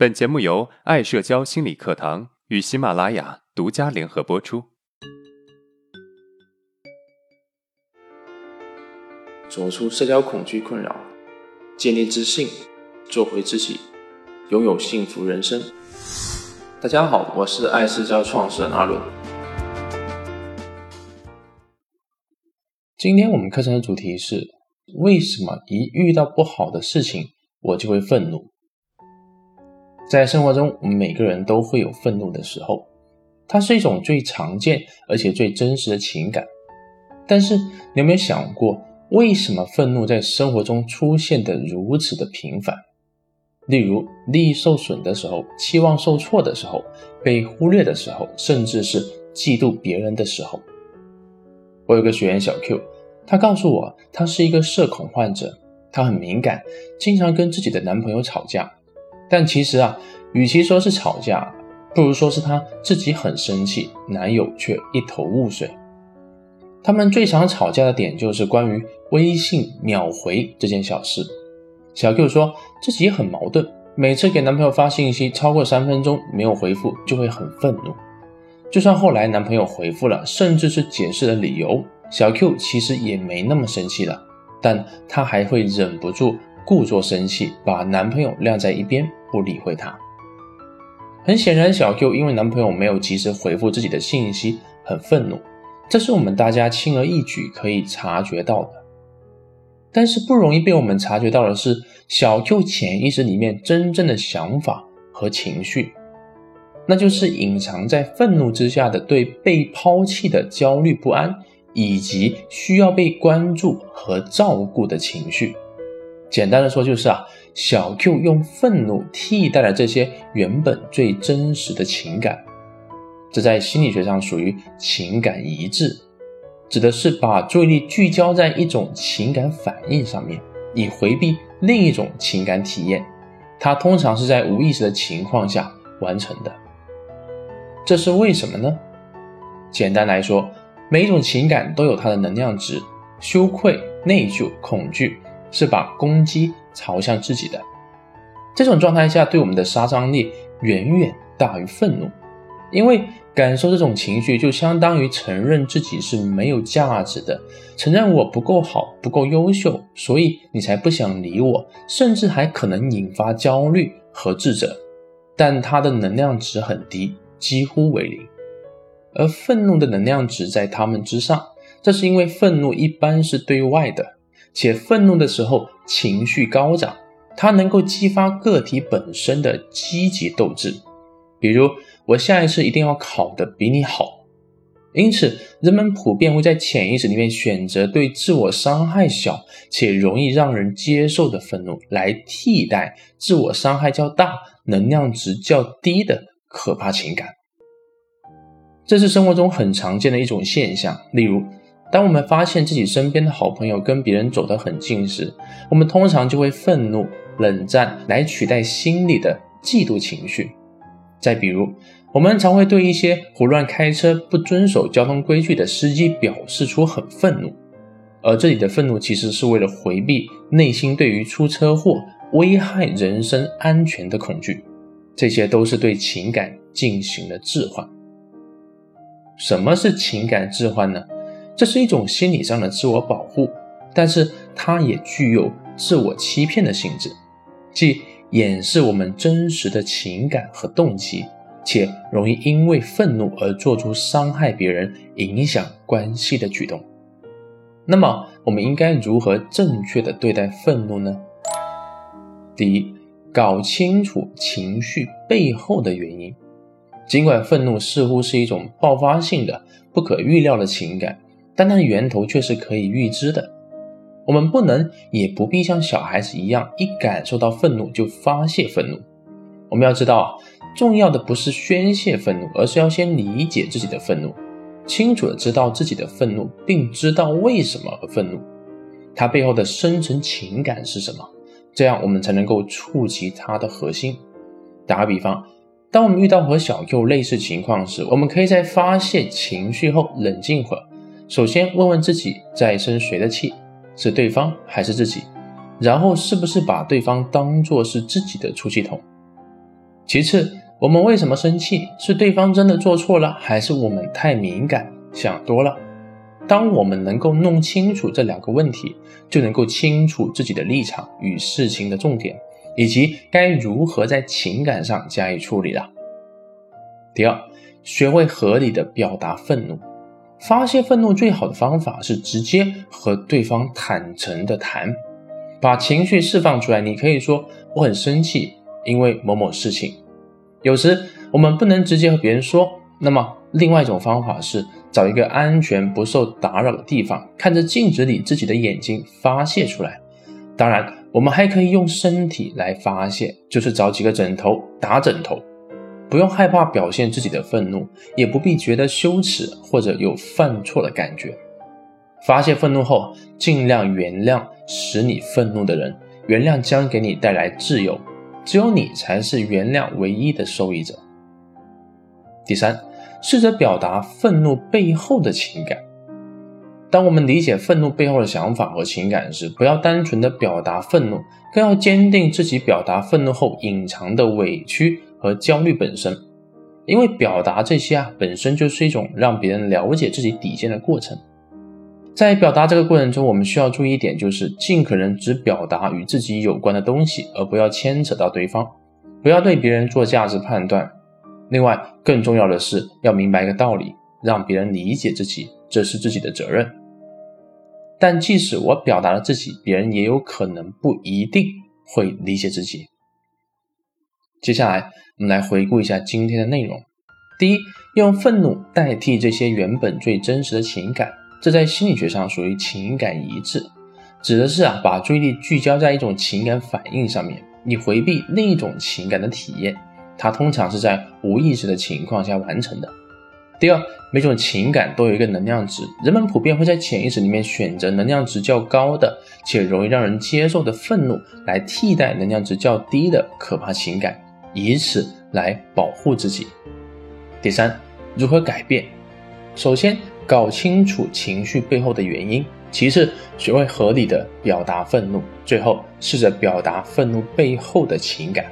本节目由爱社交心理课堂与喜马拉雅独家联合播出。走出社交恐惧困扰，建立自信，做回自己，拥有幸福人生。大家好，我是爱社交创始人阿伦。今天我们课程的主题是：为什么一遇到不好的事情，我就会愤怒？在生活中，我们每个人都会有愤怒的时候，它是一种最常见而且最真实的情感。但是，你有没有想过，为什么愤怒在生活中出现的如此的频繁？例如，利益受损的时候，期望受挫的时候，被忽略的时候，甚至是嫉妒别人的时候。我有个学员小 Q，她告诉我，她是一个社恐患者，她很敏感，经常跟自己的男朋友吵架。但其实啊，与其说是吵架，不如说是她自己很生气，男友却一头雾水。他们最常吵架的点就是关于微信秒回这件小事。小 Q 说自己很矛盾，每次给男朋友发信息超过三分钟没有回复，就会很愤怒。就算后来男朋友回复了，甚至是解释了理由，小 Q 其实也没那么生气了，但她还会忍不住故作生气，把男朋友晾在一边不理会他。很显然，小 Q 因为男朋友没有及时回复自己的信息，很愤怒，这是我们大家轻而易举可以察觉到的。但是不容易被我们察觉到的是，小 Q 潜意识里面真正的想法和情绪。那就是隐藏在愤怒之下的对被抛弃的焦虑不安，以及需要被关注和照顾的情绪。简单的说，就是啊，小 Q 用愤怒替代了这些原本最真实的情感。这在心理学上属于情感一致，指的是把注意力聚焦在一种情感反应上面，以回避另一种情感体验。它通常是在无意识的情况下完成的。这是为什么呢？简单来说，每一种情感都有它的能量值。羞愧、内疚、恐惧是把攻击朝向自己的。这种状态下，对我们的杀伤力远远大于愤怒，因为感受这种情绪就相当于承认自己是没有价值的，承认我不够好、不够优秀，所以你才不想理我，甚至还可能引发焦虑和自责。但它的能量值很低。几乎为零，而愤怒的能量值在他们之上。这是因为愤怒一般是对外的，且愤怒的时候情绪高涨，它能够激发个体本身的积极斗志。比如，我下一次一定要考得比你好。因此，人们普遍会在潜意识里面选择对自我伤害小且容易让人接受的愤怒，来替代自我伤害较大、能量值较低的。可怕情感，这是生活中很常见的一种现象。例如，当我们发现自己身边的好朋友跟别人走得很近时，我们通常就会愤怒、冷战来取代心里的嫉妒情绪。再比如，我们常会对一些胡乱开车、不遵守交通规矩的司机表示出很愤怒，而这里的愤怒其实是为了回避内心对于出车祸、危害人身安全的恐惧。这些都是对情感进行了置换。什么是情感置换呢？这是一种心理上的自我保护，但是它也具有自我欺骗的性质，即掩饰我们真实的情感和动机，且容易因为愤怒而做出伤害别人、影响关系的举动。那么，我们应该如何正确的对待愤怒呢？第一。搞清楚情绪背后的原因。尽管愤怒似乎是一种爆发性的、不可预料的情感，但它的源头却是可以预知的。我们不能也不必像小孩子一样，一感受到愤怒就发泄愤怒。我们要知道，重要的不是宣泄愤怒，而是要先理解自己的愤怒，清楚的知道自己的愤怒，并知道为什么而愤怒，它背后的深层情感是什么。这样我们才能够触及它的核心。打个比方，当我们遇到和小 Q 类似情况时，我们可以在发泄情绪后冷静会儿。首先问问自己，在生谁的气？是对方还是自己？然后是不是把对方当作是自己的出气筒？其次，我们为什么生气？是对方真的做错了，还是我们太敏感，想多了？当我们能够弄清楚这两个问题，就能够清楚自己的立场与事情的重点，以及该如何在情感上加以处理了。第二，学会合理的表达愤怒。发泄愤怒最好的方法是直接和对方坦诚的谈，把情绪释放出来。你可以说我很生气，因为某某事情。有时我们不能直接和别人说，那么另外一种方法是找一个安全、不受打扰的地方，看着镜子里自己的眼睛发泄出来。当然，我们还可以用身体来发泄，就是找几个枕头打枕头。不用害怕表现自己的愤怒，也不必觉得羞耻或者有犯错的感觉。发泄愤怒后，尽量原谅使你愤怒的人，原谅将给你带来自由，只有你才是原谅唯一的受益者。第三，试着表达愤怒背后的情感。当我们理解愤怒背后的想法和情感时，不要单纯的表达愤怒，更要坚定自己表达愤怒后隐藏的委屈。和焦虑本身，因为表达这些啊，本身就是一种让别人了解自己底线的过程。在表达这个过程中，我们需要注意一点，就是尽可能只表达与自己有关的东西，而不要牵扯到对方，不要对别人做价值判断。另外，更重要的是要明白一个道理，让别人理解自己，这是自己的责任。但即使我表达了自己，别人也有可能不一定会理解自己。接下来，我们来回顾一下今天的内容。第一，用愤怒代替这些原本最真实的情感，这在心理学上属于情感一致，指的是啊，把注意力聚焦在一种情感反应上面，以回避另一种情感的体验。它通常是在无意识的情况下完成的。第二，每种情感都有一个能量值，人们普遍会在潜意识里面选择能量值较高的且容易让人接受的愤怒，来替代能量值较低的可怕情感。以此来保护自己。第三，如何改变？首先，搞清楚情绪背后的原因；其次，学会合理的表达愤怒；最后，试着表达愤怒背后的情感。